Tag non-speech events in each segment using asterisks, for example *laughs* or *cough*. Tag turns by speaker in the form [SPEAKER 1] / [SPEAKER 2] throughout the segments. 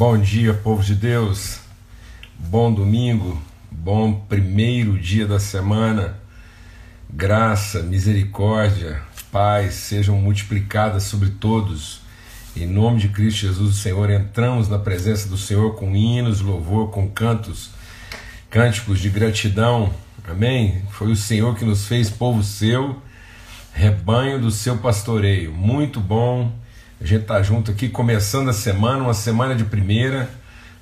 [SPEAKER 1] Bom dia, povo de Deus. Bom domingo, bom primeiro dia da semana. Graça, misericórdia, paz sejam multiplicadas sobre todos. Em nome de Cristo Jesus, o Senhor, entramos na presença do Senhor com hinos, louvor, com cantos, cânticos de gratidão. Amém? Foi o Senhor que nos fez povo seu, rebanho do seu pastoreio. Muito bom a gente está junto aqui, começando a semana, uma semana de primeira,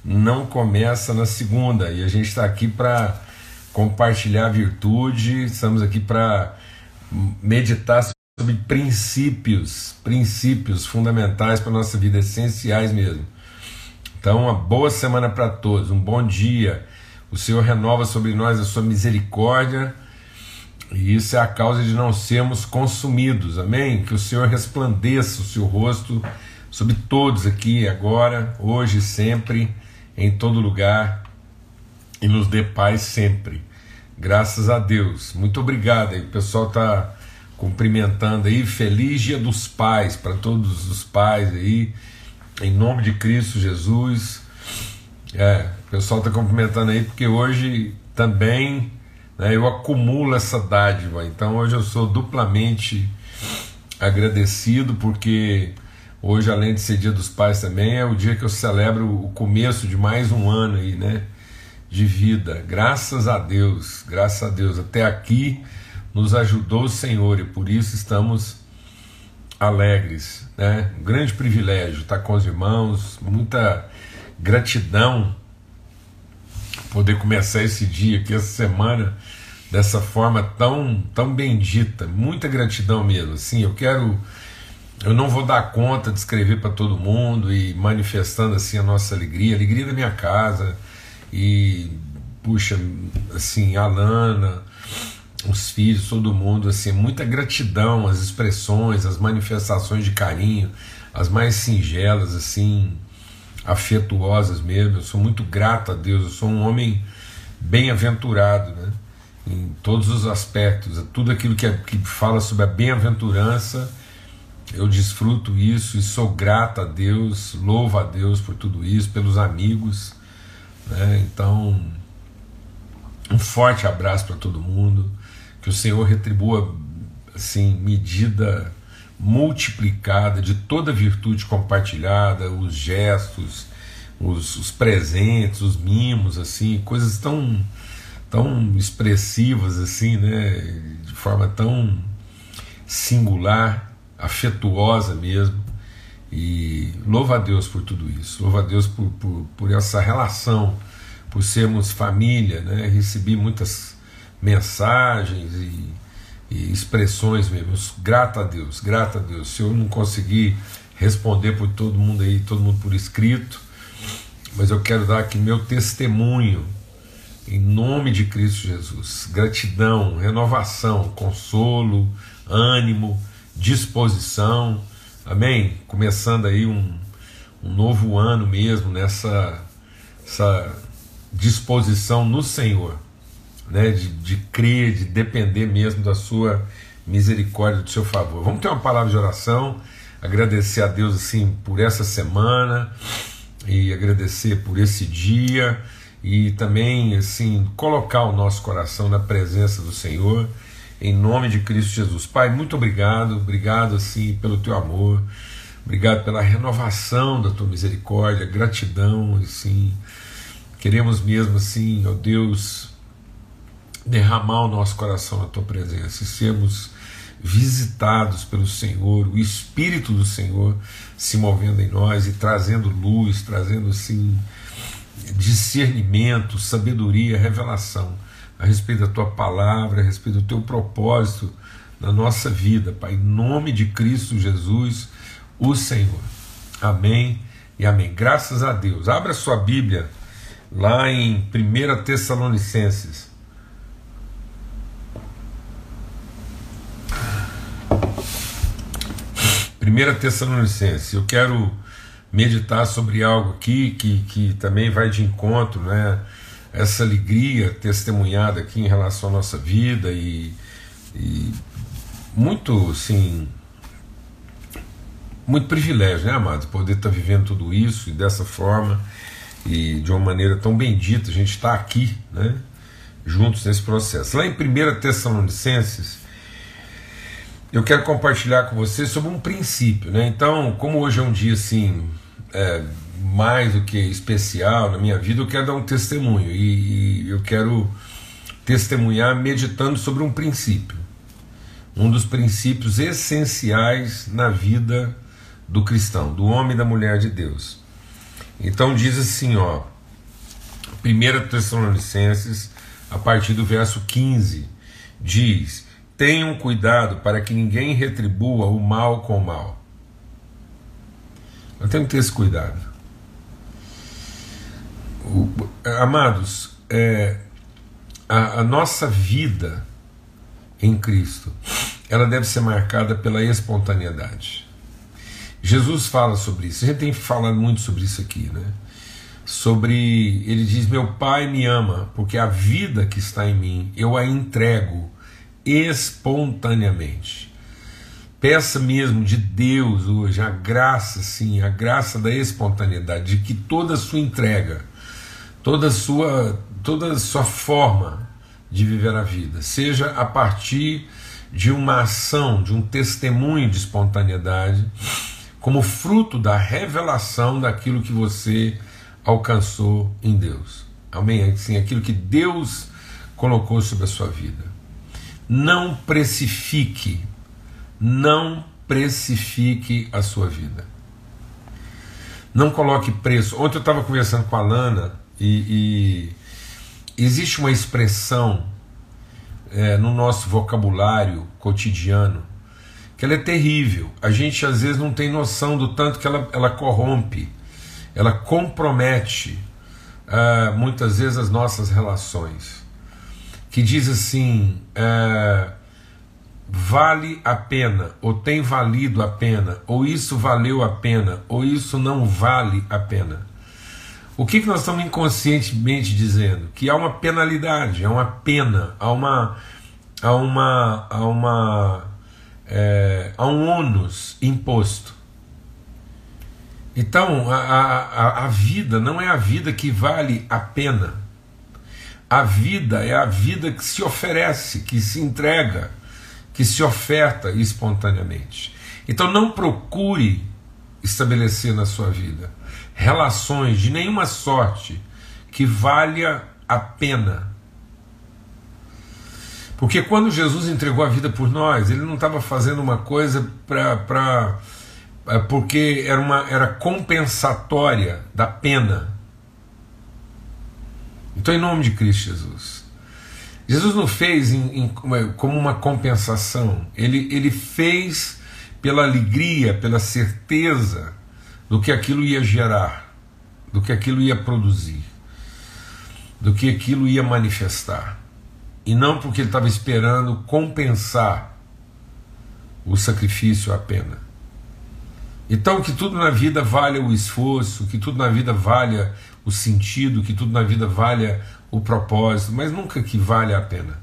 [SPEAKER 1] não começa na segunda. E a gente está aqui para compartilhar virtude, estamos aqui para meditar sobre princípios, princípios fundamentais para a nossa vida, essenciais mesmo. Então, uma boa semana para todos, um bom dia. O Senhor renova sobre nós a sua misericórdia e isso é a causa de não sermos consumidos, amém? Que o Senhor resplandeça o seu rosto sobre todos aqui, agora, hoje, sempre, em todo lugar, e nos dê paz sempre. Graças a Deus. Muito obrigado aí. O pessoal está cumprimentando aí. Feliz Dia dos Pais para todos os pais aí. Em nome de Cristo Jesus. É, o pessoal está cumprimentando aí porque hoje também né, eu acumulo essa dádiva. Então hoje eu sou duplamente agradecido porque hoje, além de ser Dia dos Pais também, é o dia que eu celebro o começo de mais um ano aí, né? De vida. Graças a Deus, graças a Deus. Até aqui nos ajudou o Senhor e por isso estamos alegres, né? Um grande privilégio estar com os irmãos, muita gratidão poder começar esse dia aqui, essa semana, dessa forma tão, tão bendita. Muita gratidão mesmo. Assim, eu quero. Eu não vou dar conta de escrever para todo mundo e manifestando assim a nossa alegria, a alegria da minha casa. E, puxa, assim, a Lana, os filhos, todo mundo, assim, muita gratidão, as expressões, as manifestações de carinho, as mais singelas, assim, afetuosas mesmo. Eu sou muito grato a Deus, eu sou um homem bem-aventurado, né? Em todos os aspectos, tudo aquilo que, é, que fala sobre a bem-aventurança, eu desfruto isso e sou grato a Deus, louvo a Deus por tudo isso, pelos amigos. Né? Então, um forte abraço para todo mundo, que o Senhor retribua assim medida multiplicada de toda virtude compartilhada, os gestos, os, os presentes, os mimos, assim, coisas tão tão expressivas assim, né, de forma tão singular, afetuosa mesmo. E louva a Deus por tudo isso, louva a Deus por, por, por essa relação, por sermos família, né? Recebi muitas mensagens e, e expressões mesmo. Grato a Deus, grato a Deus. Se eu não conseguir responder por todo mundo aí, todo mundo por escrito, mas eu quero dar aqui meu testemunho em nome de Cristo Jesus. Gratidão, renovação, consolo, ânimo, disposição. Amém? Começando aí um, um novo ano mesmo nessa essa disposição no Senhor, né? De, de crer, de depender mesmo da sua misericórdia, do seu favor. Vamos ter uma palavra de oração, agradecer a Deus assim por essa semana e agradecer por esse dia e também assim colocar o nosso coração na presença do Senhor em nome de Cristo Jesus. Pai, muito obrigado, obrigado assim pelo teu amor, obrigado pela renovação da tua misericórdia, gratidão, assim. Queremos mesmo assim, ó Deus, derramar o nosso coração na tua presença e sermos visitados pelo Senhor, o Espírito do Senhor se movendo em nós e trazendo luz, trazendo assim discernimento, sabedoria, revelação a respeito da tua palavra, a respeito do teu propósito na nossa vida, Pai, em nome de Cristo Jesus, o Senhor. Amém e amém. Graças a Deus. Abra sua Bíblia lá em 1 Tessalonicenses. Primeira Tessalonicenses, eu quero meditar sobre algo aqui que, que também vai de encontro, né? Essa alegria testemunhada aqui em relação à nossa vida e, e muito, assim, muito privilégio, né, amados? Poder estar tá vivendo tudo isso e dessa forma e de uma maneira tão bendita, a gente está aqui, né? Juntos nesse processo. Lá em 1 Tessalonicenses, eu quero compartilhar com vocês sobre um princípio, né? Então, como hoje é um dia assim, é, mais do que especial na minha vida, eu quero dar um testemunho e, e eu quero testemunhar meditando sobre um princípio, um dos princípios essenciais na vida do cristão, do homem e da mulher de Deus. Então diz assim, ó, 1 Tessalonicenses, a partir do verso 15, diz: Tenham cuidado para que ninguém retribua o mal com o mal. Nós temos que ter esse cuidado. O, amados, é, a, a nossa vida em Cristo, ela deve ser marcada pela espontaneidade. Jesus fala sobre isso. A gente tem falado muito sobre isso aqui, né? Sobre ele diz: "Meu Pai me ama, porque a vida que está em mim eu a entrego espontaneamente". Peça mesmo de Deus hoje a graça, sim, a graça da espontaneidade, de que toda sua entrega, toda sua, toda sua forma de viver a vida seja a partir de uma ação, de um testemunho de espontaneidade como fruto da revelação daquilo que você alcançou em Deus. Amém? Assim, aquilo que Deus colocou sobre a sua vida. Não precifique, não precifique a sua vida. Não coloque preço. Ontem eu estava conversando com a Lana e, e existe uma expressão é, no nosso vocabulário cotidiano que ela é terrível. A gente às vezes não tem noção do tanto que ela, ela corrompe, ela compromete uh, muitas vezes as nossas relações. Que diz assim: uh, vale a pena, ou tem valido a pena, ou isso valeu a pena, ou isso não vale a pena. O que, que nós estamos inconscientemente dizendo? Que há uma penalidade, há uma pena, há uma, há uma, há uma é, a um ônus imposto. Então, a, a, a vida não é a vida que vale a pena. A vida é a vida que se oferece, que se entrega, que se oferta espontaneamente. Então, não procure estabelecer na sua vida relações de nenhuma sorte que valha a pena porque quando Jesus entregou a vida por nós, ele não estava fazendo uma coisa para. É, porque era, uma, era compensatória da pena. Então, em nome de Cristo Jesus. Jesus não fez em, em, como uma compensação, ele, ele fez pela alegria, pela certeza do que aquilo ia gerar, do que aquilo ia produzir, do que aquilo ia manifestar e não porque ele estava esperando compensar o sacrifício, a pena. Então, que tudo na vida valha o esforço, que tudo na vida valha o sentido, que tudo na vida valha o propósito, mas nunca que valha a pena.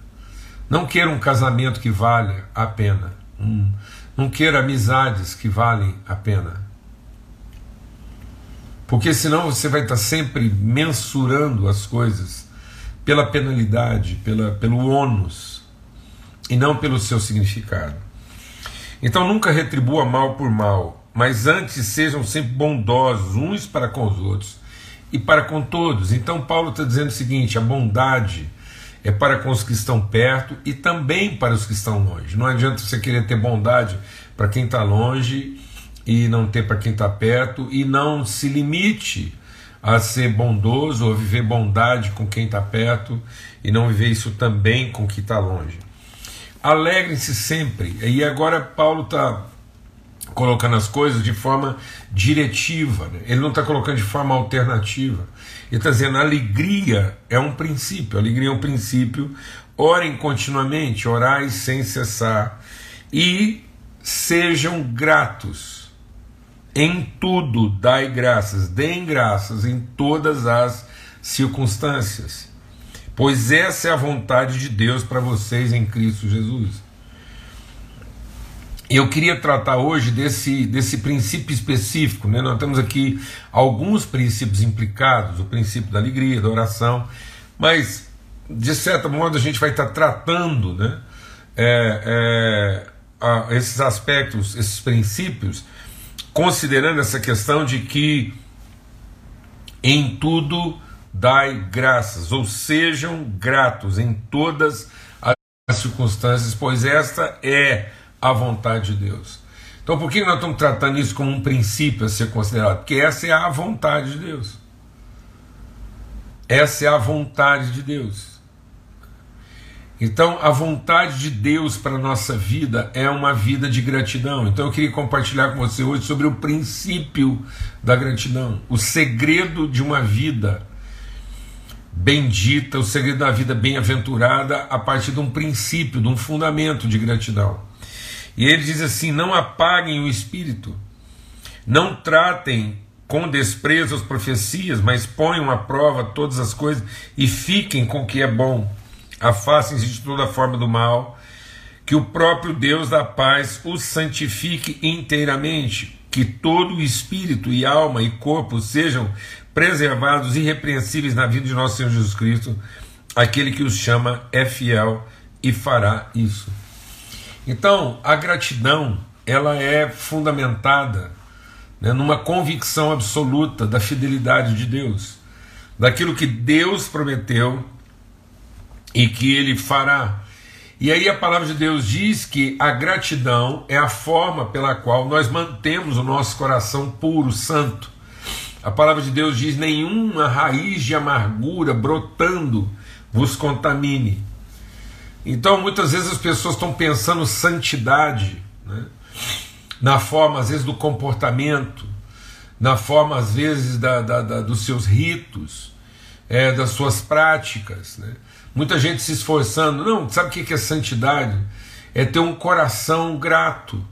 [SPEAKER 1] Não queira um casamento que valha a pena. Hum. Não queira amizades que valem a pena. Porque senão você vai estar sempre mensurando as coisas pela penalidade, pela, pelo ônus, e não pelo seu significado. Então nunca retribua mal por mal, mas antes sejam sempre bondosos uns para com os outros e para com todos. Então Paulo está dizendo o seguinte: a bondade é para com os que estão perto e também para os que estão longe. Não adianta você querer ter bondade para quem está longe e não ter para quem está perto, e não se limite a ser bondoso, ou viver bondade com quem está perto e não viver isso também com quem está longe. Alegrem-se sempre. E agora Paulo está colocando as coisas de forma diretiva, né? ele não está colocando de forma alternativa. Ele está dizendo: alegria é um princípio, alegria é um princípio. Orem continuamente, orai sem cessar e sejam gratos em tudo dai graças, deem graças em todas as circunstâncias, pois essa é a vontade de Deus para vocês em Cristo Jesus. Eu queria tratar hoje desse, desse princípio específico. Né? Nós temos aqui alguns princípios implicados: o princípio da alegria, da oração, mas de certo modo a gente vai estar tratando né, é, é, a, esses aspectos, esses princípios, considerando essa questão de que em tudo dai graças, ou sejam gratos em todas as circunstâncias, pois esta é a vontade de Deus. Então, por que nós estamos tratando isso como um princípio a ser considerado? Porque essa é a vontade de Deus. Essa é a vontade de Deus. Então, a vontade de Deus para a nossa vida é uma vida de gratidão. Então, eu queria compartilhar com você hoje sobre o princípio da gratidão, o segredo de uma vida bendita, o segredo da vida bem-aventurada a partir de um princípio, de um fundamento de gratidão. E ele diz assim: não apaguem o espírito, não tratem com desprezo as profecias, mas ponham à prova todas as coisas e fiquem com o que é bom. Afastem-se de toda forma do mal, que o próprio Deus da paz os santifique inteiramente, que todo o espírito e alma e corpo sejam preservados irrepreensíveis na vida de nosso Senhor Jesus Cristo. Aquele que os chama é fiel e fará isso. Então, a gratidão ela é fundamentada né, numa convicção absoluta da fidelidade de Deus, daquilo que Deus prometeu e que Ele fará. E aí a palavra de Deus diz que a gratidão é a forma pela qual nós mantemos o nosso coração puro, santo. A palavra de Deus diz: nenhuma raiz de amargura brotando vos contamine. Então, muitas vezes as pessoas estão pensando santidade, né? na forma, às vezes, do comportamento, na forma, às vezes, da, da, da dos seus ritos, é, das suas práticas. Né? Muita gente se esforçando. Não, sabe o que é santidade? É ter um coração grato,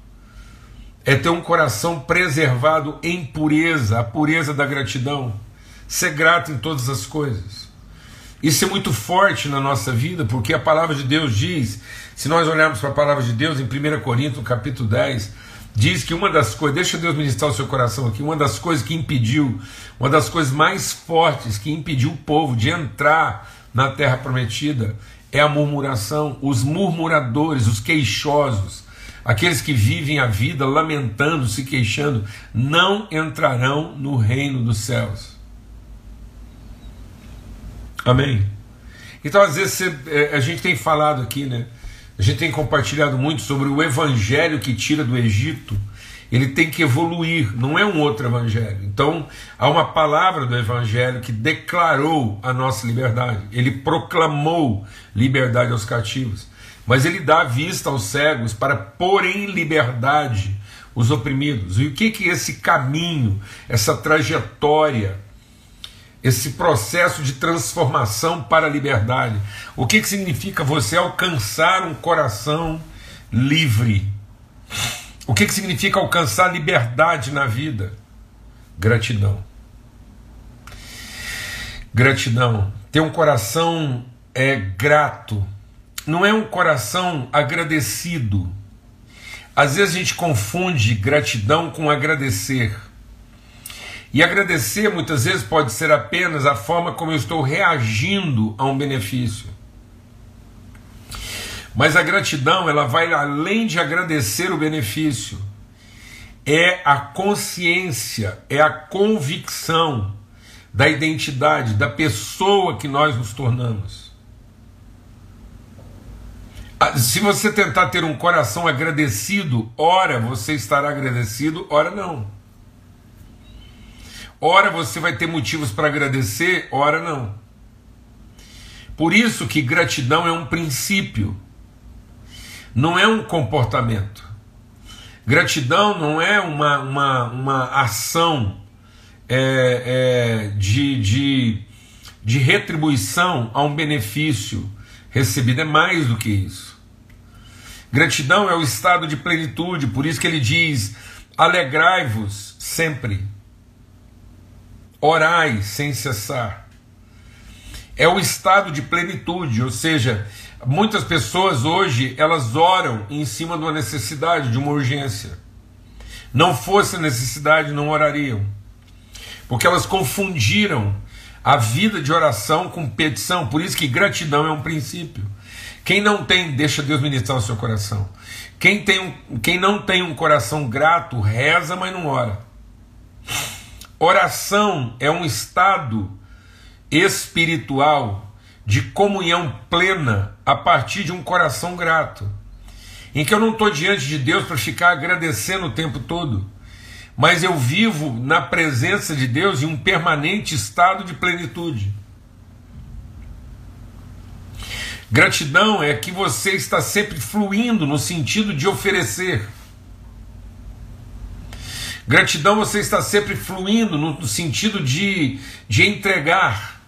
[SPEAKER 1] é ter um coração preservado em pureza, a pureza da gratidão, ser grato em todas as coisas. Isso é muito forte na nossa vida, porque a palavra de Deus diz, se nós olharmos para a palavra de Deus em 1 Coríntios, capítulo 10, diz que uma das coisas, deixa Deus ministrar o seu coração aqui, uma das coisas que impediu, uma das coisas mais fortes que impediu o povo de entrar na terra prometida é a murmuração, os murmuradores, os queixosos, aqueles que vivem a vida lamentando, se queixando, não entrarão no reino dos céus. Amém. Então, às vezes, você, é, a gente tem falado aqui, né? A gente tem compartilhado muito sobre o evangelho que tira do Egito. Ele tem que evoluir, não é um outro evangelho. Então, há uma palavra do evangelho que declarou a nossa liberdade. Ele proclamou liberdade aos cativos. Mas ele dá vista aos cegos para pôr em liberdade os oprimidos. E o que que esse caminho, essa trajetória esse processo de transformação para a liberdade. O que, que significa você alcançar um coração livre? O que, que significa alcançar liberdade na vida? Gratidão. Gratidão. Ter um coração é grato. Não é um coração agradecido. Às vezes a gente confunde gratidão com agradecer. E agradecer muitas vezes pode ser apenas a forma como eu estou reagindo a um benefício. Mas a gratidão, ela vai além de agradecer o benefício. É a consciência, é a convicção da identidade, da pessoa que nós nos tornamos. Ah, se você tentar ter um coração agradecido, ora você estará agradecido, ora não. Ora você vai ter motivos para agradecer, ora não. Por isso que gratidão é um princípio, não é um comportamento. Gratidão não é uma, uma, uma ação é, é, de, de, de retribuição a um benefício recebido, é mais do que isso. Gratidão é o estado de plenitude, por isso que ele diz: alegrai-vos sempre orai sem cessar. é o estado de plenitude, ou seja, muitas pessoas hoje elas oram em cima de uma necessidade, de uma urgência. Não fosse necessidade, não orariam, porque elas confundiram a vida de oração com petição. Por isso que gratidão é um princípio. Quem não tem, deixa Deus ministrar o seu coração. Quem, tem um, quem não tem um coração grato, reza, mas não ora. Oração é um estado espiritual de comunhão plena a partir de um coração grato, em que eu não estou diante de Deus para ficar agradecendo o tempo todo, mas eu vivo na presença de Deus em um permanente estado de plenitude. Gratidão é que você está sempre fluindo no sentido de oferecer. Gratidão você está sempre fluindo no sentido de, de entregar.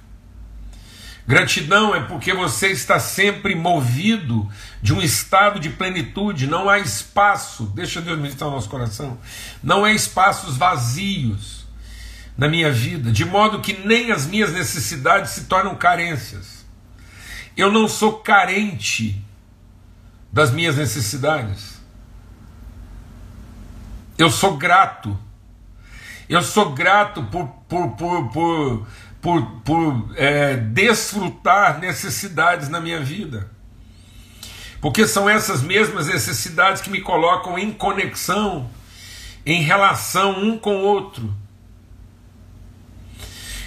[SPEAKER 1] Gratidão é porque você está sempre movido de um estado de plenitude, não há espaço, deixa Deus ministrar o nosso coração, não há espaços vazios na minha vida, de modo que nem as minhas necessidades se tornam carências. Eu não sou carente das minhas necessidades. Eu sou grato. Eu sou grato por, por, por, por por, por é, desfrutar necessidades na minha vida. Porque são essas mesmas necessidades que me colocam em conexão, em relação um com o outro.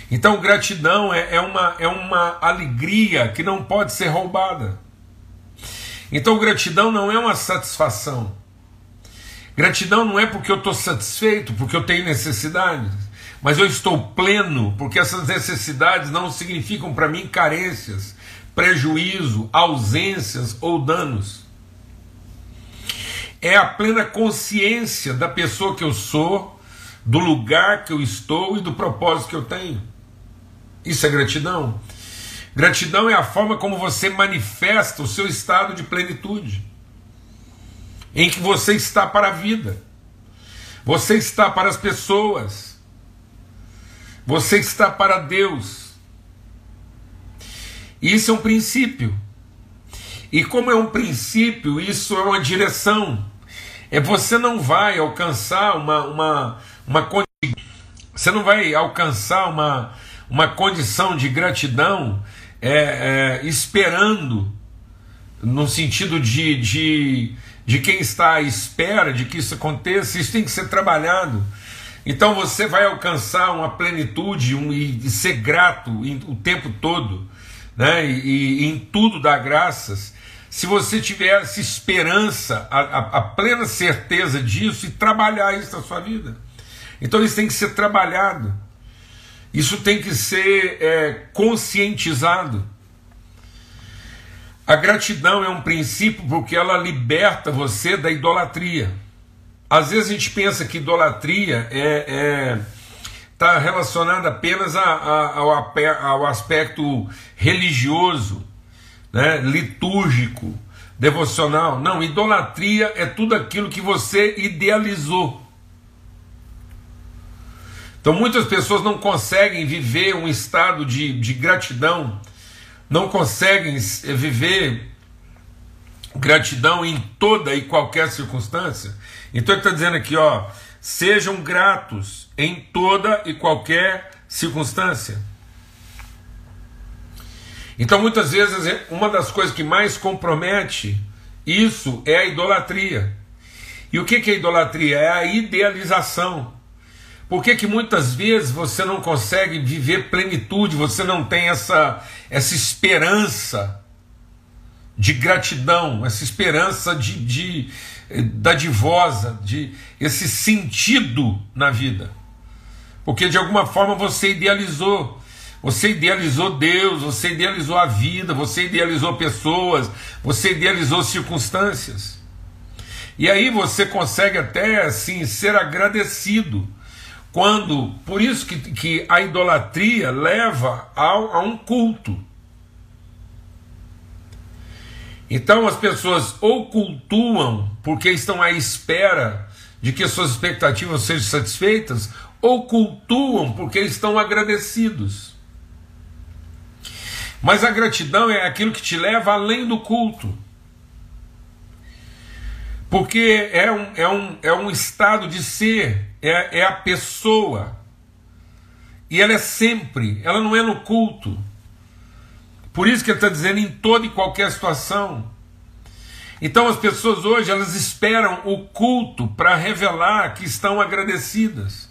[SPEAKER 1] Então, gratidão é, é, uma, é uma alegria que não pode ser roubada. Então, gratidão não é uma satisfação. Gratidão não é porque eu estou satisfeito, porque eu tenho necessidades mas eu estou pleno, porque essas necessidades não significam para mim carências, prejuízo, ausências ou danos. É a plena consciência da pessoa que eu sou, do lugar que eu estou e do propósito que eu tenho. Isso é gratidão. Gratidão é a forma como você manifesta o seu estado de plenitude, em que você está para a vida, você está para as pessoas, você está para Deus. Isso é um princípio. E como é um princípio, isso é uma direção. É você não vai alcançar uma, uma, uma você não vai alcançar uma, uma condição de gratidão é, é, esperando no sentido de, de, de quem está à espera de que isso aconteça, isso tem que ser trabalhado. Então você vai alcançar uma plenitude um, e, ser grato o tempo todo, né? E, e, em tudo dar graças, se você tiver essa esperança, a, a, a, plena certeza disso e trabalhar isso na sua vida. Então isso tem que ser trabalhado, isso tem que ser é, conscientizado. A gratidão é um princípio porque ela liberta você da idolatria. Às vezes a gente pensa que idolatria é, é está relacionada apenas a, a, ao, ao, aspecto religioso, né, litúrgico, devocional. Não, idolatria é tudo aquilo que você idealizou. Então muitas pessoas não conseguem viver um estado de, de gratidão, não conseguem viver gratidão em toda e qualquer circunstância. Então ele está dizendo aqui, ó, sejam gratos em toda e qualquer circunstância. Então muitas vezes uma das coisas que mais compromete isso é a idolatria. E o que é idolatria? É a idealização. Por que, que muitas vezes você não consegue viver plenitude, você não tem essa, essa esperança de gratidão, essa esperança de, de dadivosa, de esse sentido na vida. Porque de alguma forma você idealizou. Você idealizou Deus, você idealizou a vida, você idealizou pessoas, você idealizou circunstâncias. E aí você consegue até assim ser agradecido quando, por isso que, que a idolatria leva ao, a um culto. Então as pessoas ou cultuam porque estão à espera de que suas expectativas sejam satisfeitas, ou cultuam porque estão agradecidos. Mas a gratidão é aquilo que te leva além do culto. Porque é um, é um, é um estado de ser, é, é a pessoa. E ela é sempre, ela não é no culto. Por isso que ele está dizendo em toda e qualquer situação. Então as pessoas hoje elas esperam o culto para revelar que estão agradecidas.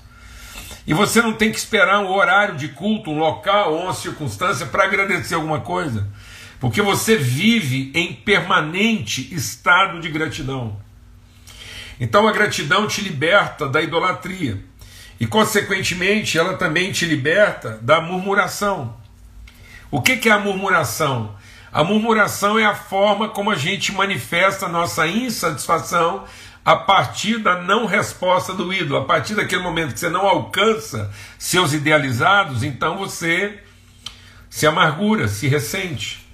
[SPEAKER 1] E você não tem que esperar um horário de culto, um local ou uma circunstância para agradecer alguma coisa, porque você vive em permanente estado de gratidão. Então a gratidão te liberta da idolatria e, consequentemente, ela também te liberta da murmuração. O que, que é a murmuração? A murmuração é a forma como a gente manifesta nossa insatisfação a partir da não resposta do ídolo, a partir daquele momento que você não alcança seus idealizados, então você se amargura, se ressente.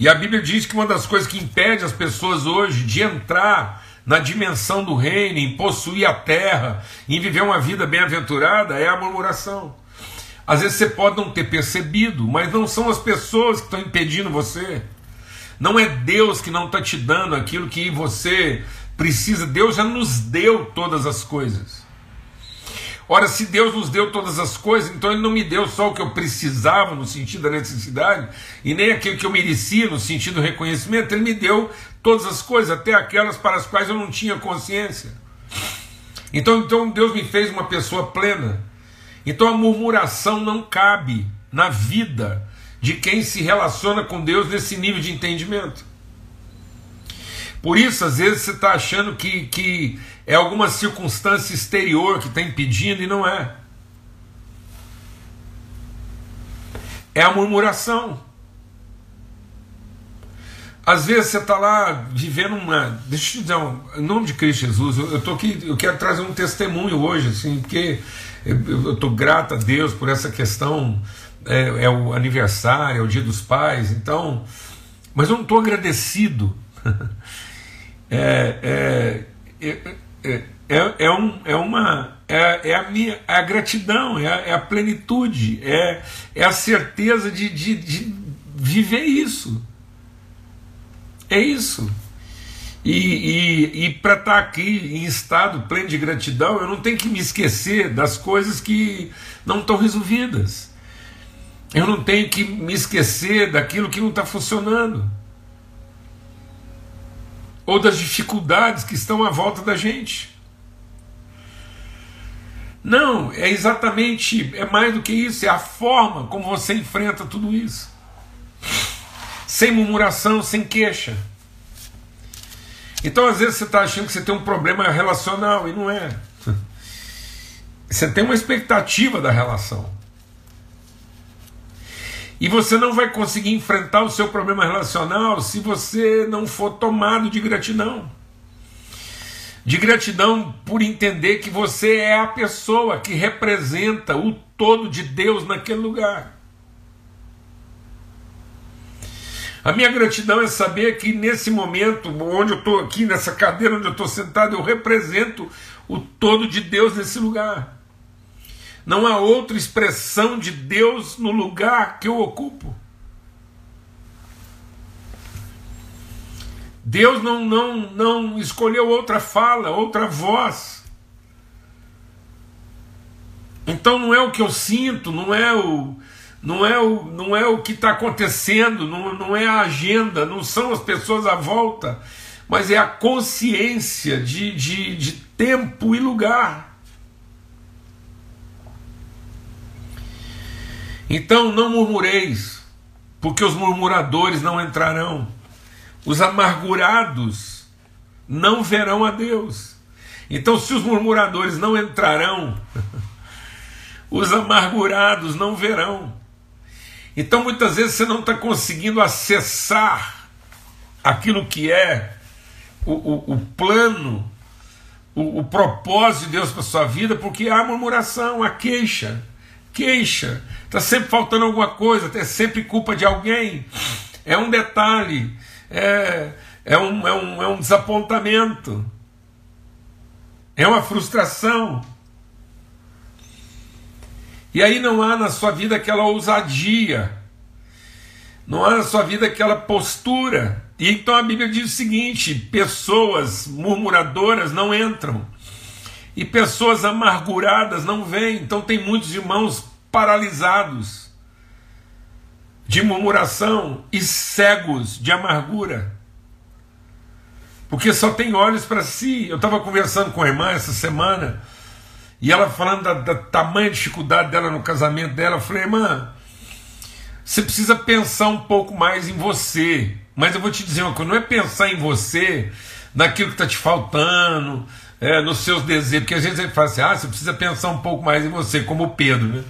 [SPEAKER 1] E a Bíblia diz que uma das coisas que impede as pessoas hoje de entrar na dimensão do reino, em possuir a terra, em viver uma vida bem-aventurada, é a murmuração. Às vezes você pode não ter percebido, mas não são as pessoas que estão impedindo você. Não é Deus que não está te dando aquilo que você precisa. Deus já nos deu todas as coisas. Ora, se Deus nos deu todas as coisas, então Ele não me deu só o que eu precisava no sentido da necessidade, e nem aquilo que eu merecia no sentido do reconhecimento, Ele me deu todas as coisas, até aquelas para as quais eu não tinha consciência. Então, então Deus me fez uma pessoa plena. Então a murmuração não cabe na vida de quem se relaciona com Deus nesse nível de entendimento. Por isso, às vezes, você está achando que, que é alguma circunstância exterior que está impedindo e não é. É a murmuração. Às vezes você está lá vivendo uma. Deixa eu te dizer, em nome de Cristo Jesus, eu, estou aqui, eu quero trazer um testemunho hoje, assim, porque eu estou grato a Deus por essa questão. É, é, o aniversário, é o dia dos pais, então. Mas eu não estou agradecido. *laughs* é, é, é, é, é, um, é uma. É, é, a minha é a gratidão, é a, é a plenitude, é, é a certeza de, de, de viver isso. É isso. E, e, e para estar tá aqui em estado pleno de gratidão, eu não tenho que me esquecer das coisas que não estão resolvidas. Eu não tenho que me esquecer daquilo que não está funcionando. Ou das dificuldades que estão à volta da gente. Não, é exatamente, é mais do que isso, é a forma como você enfrenta tudo isso. Sem murmuração, sem queixa. Então, às vezes, você está achando que você tem um problema relacional e não é. *laughs* Você tem uma expectativa da relação. E você não vai conseguir enfrentar o seu problema relacional se você não for tomado de gratidão. De gratidão por entender que você é a pessoa que representa o todo de Deus naquele lugar. A minha gratidão é saber que nesse momento, onde eu estou aqui, nessa cadeira onde eu estou sentado, eu represento o todo de Deus nesse lugar. Não há outra expressão de Deus no lugar que eu ocupo. Deus não, não, não escolheu outra fala, outra voz. Então não é o que eu sinto, não é o, não é o, não é o que está acontecendo, não, não é a agenda, não são as pessoas à volta, mas é a consciência de, de, de tempo e lugar. Então não murmureis, porque os murmuradores não entrarão, os amargurados não verão a Deus. Então, se os murmuradores não entrarão, *laughs* os amargurados não verão. Então muitas vezes você não está conseguindo acessar aquilo que é o, o, o plano, o, o, propósito de Deus para sua vida, porque há murmuração, há queixa. Queixa, está sempre faltando alguma coisa, é sempre culpa de alguém, é um detalhe, é, é, um, é, um, é um desapontamento, é uma frustração. E aí não há na sua vida aquela ousadia, não há na sua vida aquela postura. E então a Bíblia diz o seguinte: pessoas murmuradoras não entram, e pessoas amarguradas não vêm. Então tem muitos irmãos paralisados de murmuração e cegos de amargura. Porque só tem olhos para si. Eu estava conversando com a irmã essa semana, e ela falando da, da tamanha dificuldade dela no casamento dela, eu falei, irmã, você precisa pensar um pouco mais em você. Mas eu vou te dizer uma coisa: não é pensar em você, naquilo que está te faltando, é, nos seus desejos, porque às vezes ele fala assim: ah, você precisa pensar um pouco mais em você, como o Pedro, né?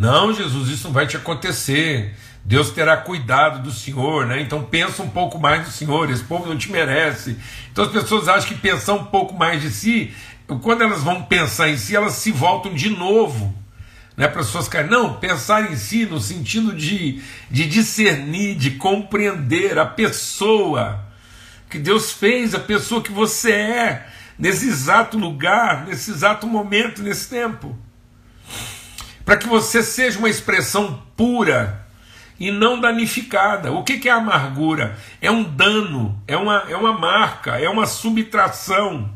[SPEAKER 1] Não, Jesus, isso não vai te acontecer. Deus terá cuidado do Senhor, né? Então pensa um pouco mais do Senhor, esse povo não te merece. Então as pessoas acham que pensar um pouco mais de si, quando elas vão pensar em si, elas se voltam de novo né, para as suas caras. Não, pensar em si no sentido de, de discernir, de compreender a pessoa que Deus fez, a pessoa que você é, nesse exato lugar, nesse exato momento, nesse tempo. Para que você seja uma expressão pura e não danificada. O que, que é amargura? É um dano, é uma, é uma marca, é uma subtração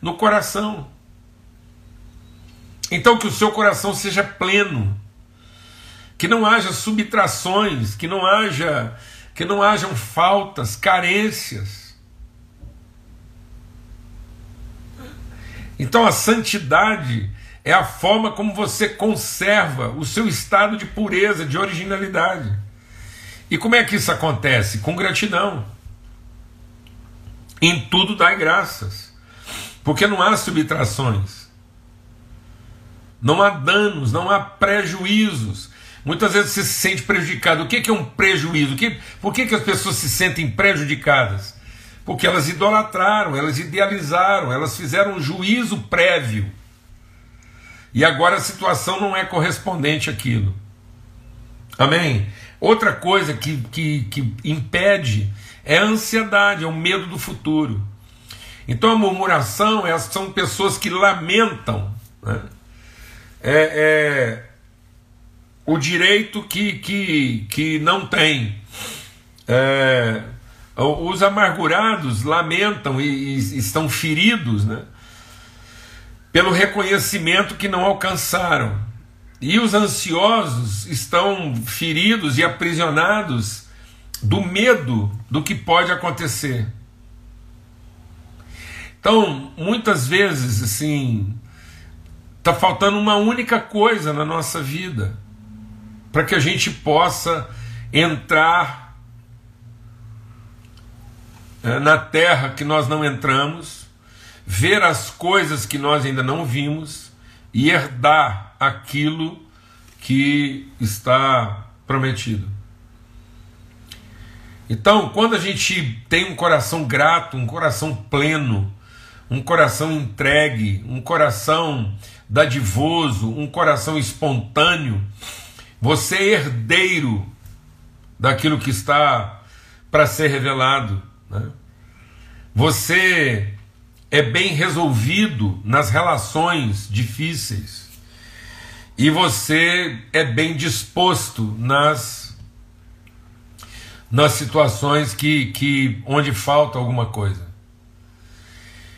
[SPEAKER 1] no coração. Então que o seu coração seja pleno, que não haja subtrações, que não haja que não hajam faltas, carências. Então a santidade é a forma como você conserva o seu estado de pureza, de originalidade. E como é que isso acontece? Com gratidão. Em tudo dai graças. Porque não há subtrações não há danos, não há prejuízos. Muitas vezes você se sente prejudicado. O que é um prejuízo? Por que as pessoas se sentem prejudicadas? Porque elas idolatraram, elas idealizaram, elas fizeram um juízo prévio. E agora a situação não é correspondente àquilo. Amém? Outra coisa que, que, que impede é a ansiedade, é o medo do futuro. Então a murmuração é, são pessoas que lamentam. Né? é, é o direito que, que, que não tem. É, os amargurados lamentam e, e, estão feridos né, pelo reconhecimento que não alcançaram. E os ansiosos estão feridos e aprisionados do medo do que pode acontecer. Então, muitas vezes, assim, Está faltando uma única coisa na nossa vida para que a gente possa entrar eh, na terra que nós não entramos, ver as coisas que nós ainda não vimos e herdar aquilo que está prometido. Então, quando a gente tem um coração grato, um coração pleno, um coração entregue, um coração dadivoso, um coração espontâneo, você é herdeiro daquilo que está para ser revelado. Né? Você é bem resolvido nas relações difíceis. E você é bem disposto nas, nas situações que, que onde falta alguma coisa.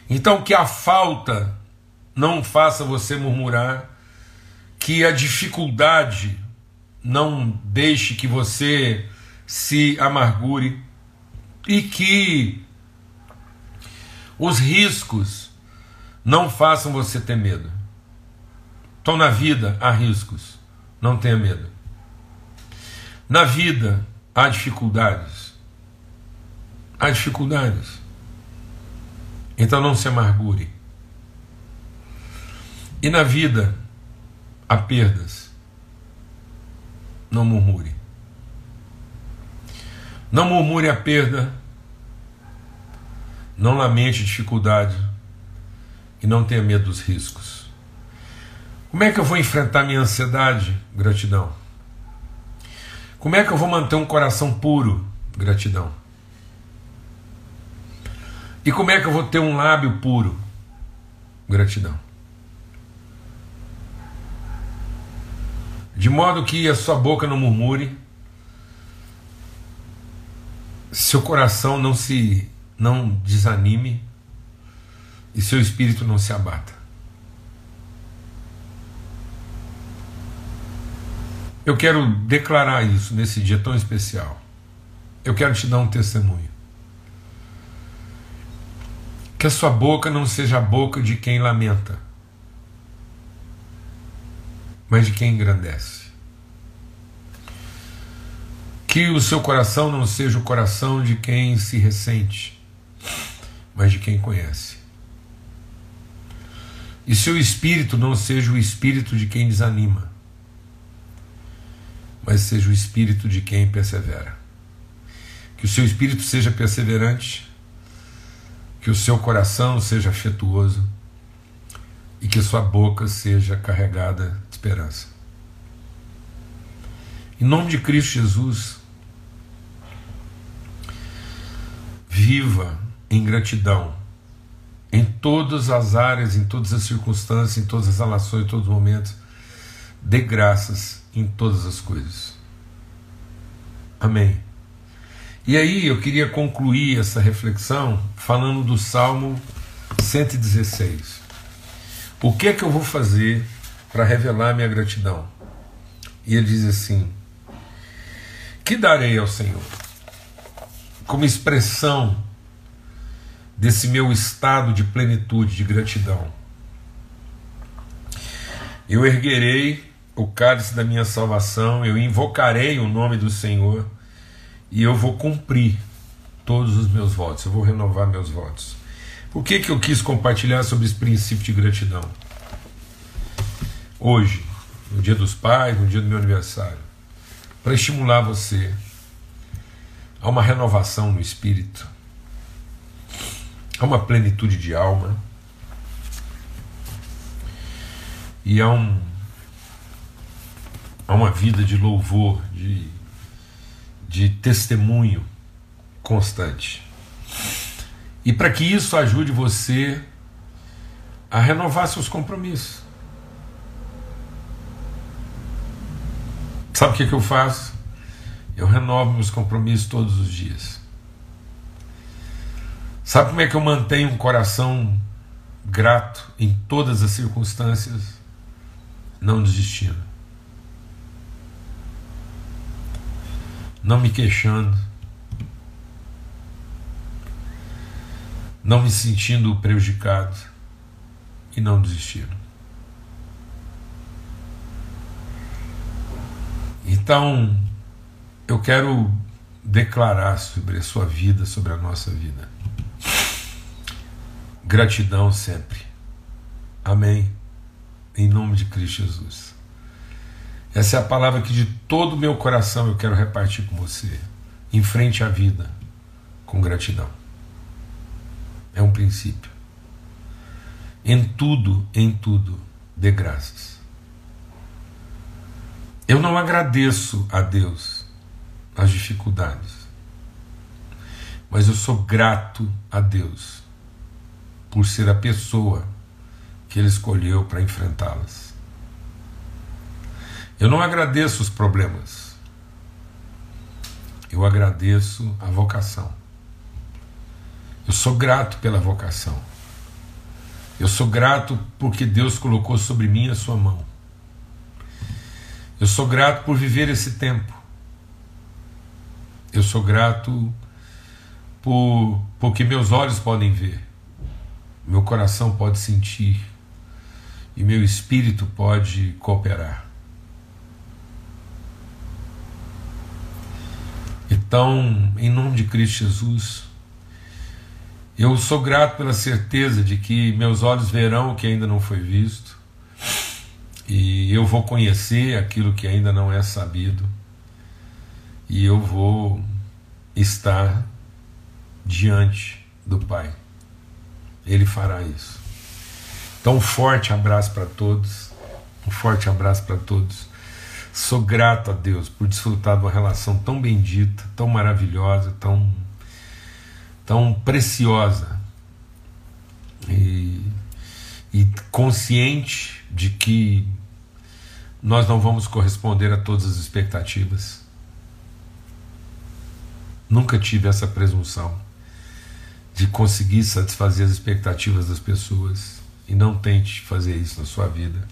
[SPEAKER 1] Então que a falta não faça você murmurar, que a dificuldade não deixe que você se amargure e que os riscos não façam você ter medo. Então, na vida há riscos, não tenha medo. Na vida há dificuldades. Há dificuldades. Então não se amargure. E na vida há perdas. Não murmure. Não murmure a perda. Não lamente dificuldade. E não tenha medo dos riscos. Como é que eu vou enfrentar minha ansiedade? Gratidão. Como é que eu vou manter um coração puro? Gratidão. E como é que eu vou ter um lábio puro? Gratidão. de modo que a sua boca não murmure, seu coração não se não desanime e seu espírito não se abata. Eu quero declarar isso nesse dia tão especial. Eu quero te dar um testemunho. Que a sua boca não seja a boca de quem lamenta, mas de quem engrandece. Que o seu coração não seja o coração de quem se ressente, mas de quem conhece. E seu espírito não seja o espírito de quem desanima, mas seja o espírito de quem persevera. Que o seu espírito seja perseverante, que o seu coração seja afetuoso e que sua boca seja carregada de esperança. Em nome de Cristo Jesus, viva em gratidão em todas as áreas, em todas as circunstâncias, em todas as relações, em todos os momentos. Dê graças em todas as coisas. Amém. E aí eu queria concluir essa reflexão falando do Salmo 116. O que é que eu vou fazer para revelar minha gratidão? E ele diz assim: Que darei ao Senhor? Como expressão desse meu estado de plenitude, de gratidão. Eu erguerei o cálice da minha salvação, eu invocarei o nome do Senhor e eu vou cumprir todos os meus votos, eu vou renovar meus votos. Por que, que eu quis compartilhar sobre esse princípio de gratidão? Hoje, no dia dos pais, no dia do meu aniversário, para estimular você a uma renovação no espírito, a uma plenitude de alma e a, um, a uma vida de louvor, de, de testemunho constante. E para que isso ajude você a renovar seus compromissos. Sabe o que, que eu faço? Eu renovo meus compromissos todos os dias. Sabe como é que eu mantenho um coração grato em todas as circunstâncias? Não desistindo. Não me queixando. Não me sentindo prejudicado e não desistindo. Então, eu quero declarar sobre a sua vida, sobre a nossa vida. Gratidão sempre. Amém. Em nome de Cristo Jesus. Essa é a palavra que de todo o meu coração eu quero repartir com você. Em frente à vida, com gratidão. É um princípio. Em tudo, em tudo, dê graças. Eu não agradeço a Deus as dificuldades, mas eu sou grato a Deus por ser a pessoa que ele escolheu para enfrentá-las. Eu não agradeço os problemas, eu agradeço a vocação. Eu sou grato pela vocação. Eu sou grato porque Deus colocou sobre mim a sua mão. Eu sou grato por viver esse tempo. Eu sou grato por porque meus olhos podem ver meu coração pode sentir e meu espírito pode cooperar. Então, em nome de Cristo Jesus, eu sou grato pela certeza de que meus olhos verão o que ainda não foi visto, e eu vou conhecer aquilo que ainda não é sabido, e eu vou estar diante do Pai. Ele fará isso. Então, um forte abraço para todos. Um forte abraço para todos. Sou grato a Deus por desfrutar de uma relação tão bendita, tão maravilhosa, tão, tão preciosa. E, e consciente de que nós não vamos corresponder a todas as expectativas. Nunca tive essa presunção de conseguir satisfazer as expectativas das pessoas e não tente fazer isso na sua vida.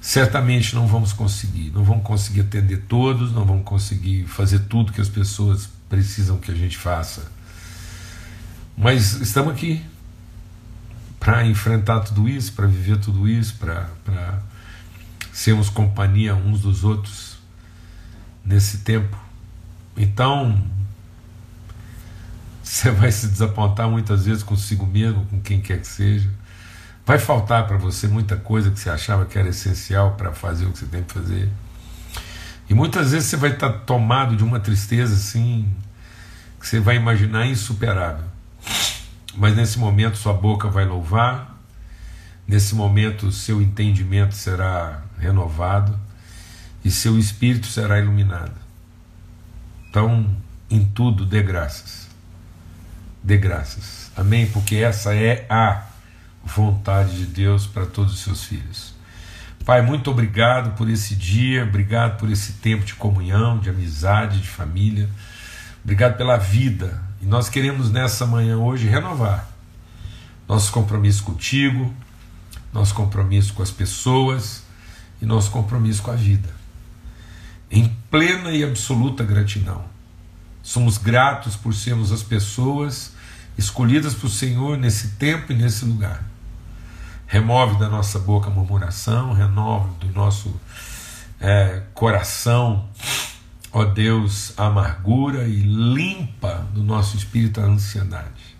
[SPEAKER 1] Certamente não vamos conseguir, não vamos conseguir atender todos, não vamos conseguir fazer tudo que as pessoas precisam que a gente faça. Mas estamos aqui para enfrentar tudo isso, para viver tudo isso, para sermos companhia uns dos outros nesse tempo. Então, você vai se desapontar muitas vezes consigo mesmo, com quem quer que seja. Vai faltar para você muita coisa que você achava que era essencial para fazer o que você tem que fazer. E muitas vezes você vai estar tá tomado de uma tristeza assim, que você vai imaginar insuperável. Mas nesse momento sua boca vai louvar, nesse momento seu entendimento será renovado e seu espírito será iluminado. Então, em tudo, dê graças dê graças. Amém? Porque essa é a vontade de Deus para todos os seus filhos. Pai, muito obrigado por esse dia, obrigado por esse tempo de comunhão, de amizade, de família. Obrigado pela vida. E nós queremos nessa manhã hoje renovar nosso compromisso contigo, nosso compromisso com as pessoas e nosso compromisso com a vida. Em plena e absoluta gratidão. Somos gratos por sermos as pessoas escolhidas por Senhor nesse tempo e nesse lugar. Remove da nossa boca a murmuração, renove do nosso é, coração, ó Deus, a amargura e limpa do nosso espírito a ansiedade.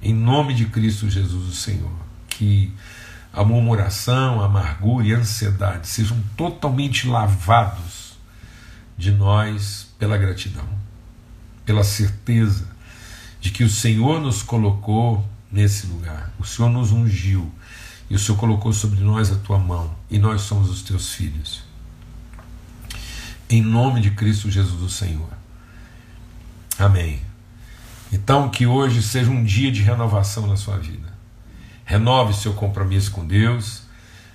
[SPEAKER 1] Em nome de Cristo Jesus, o Senhor, que a murmuração, a amargura e a ansiedade sejam totalmente lavados de nós pela gratidão pela certeza de que o Senhor nos colocou nesse lugar, o Senhor nos ungiu e o Senhor colocou sobre nós a tua mão e nós somos os teus filhos. Em nome de Cristo Jesus, o Senhor. Amém. Então, que hoje seja um dia de renovação na sua vida. Renove seu compromisso com Deus,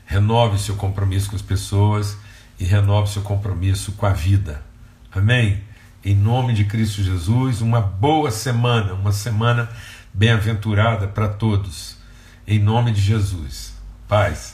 [SPEAKER 1] renove seu compromisso com as pessoas e renove seu compromisso com a vida. Amém? Em nome de Cristo Jesus, uma boa semana, uma semana bem-aventurada para todos. Em nome de Jesus. Paz.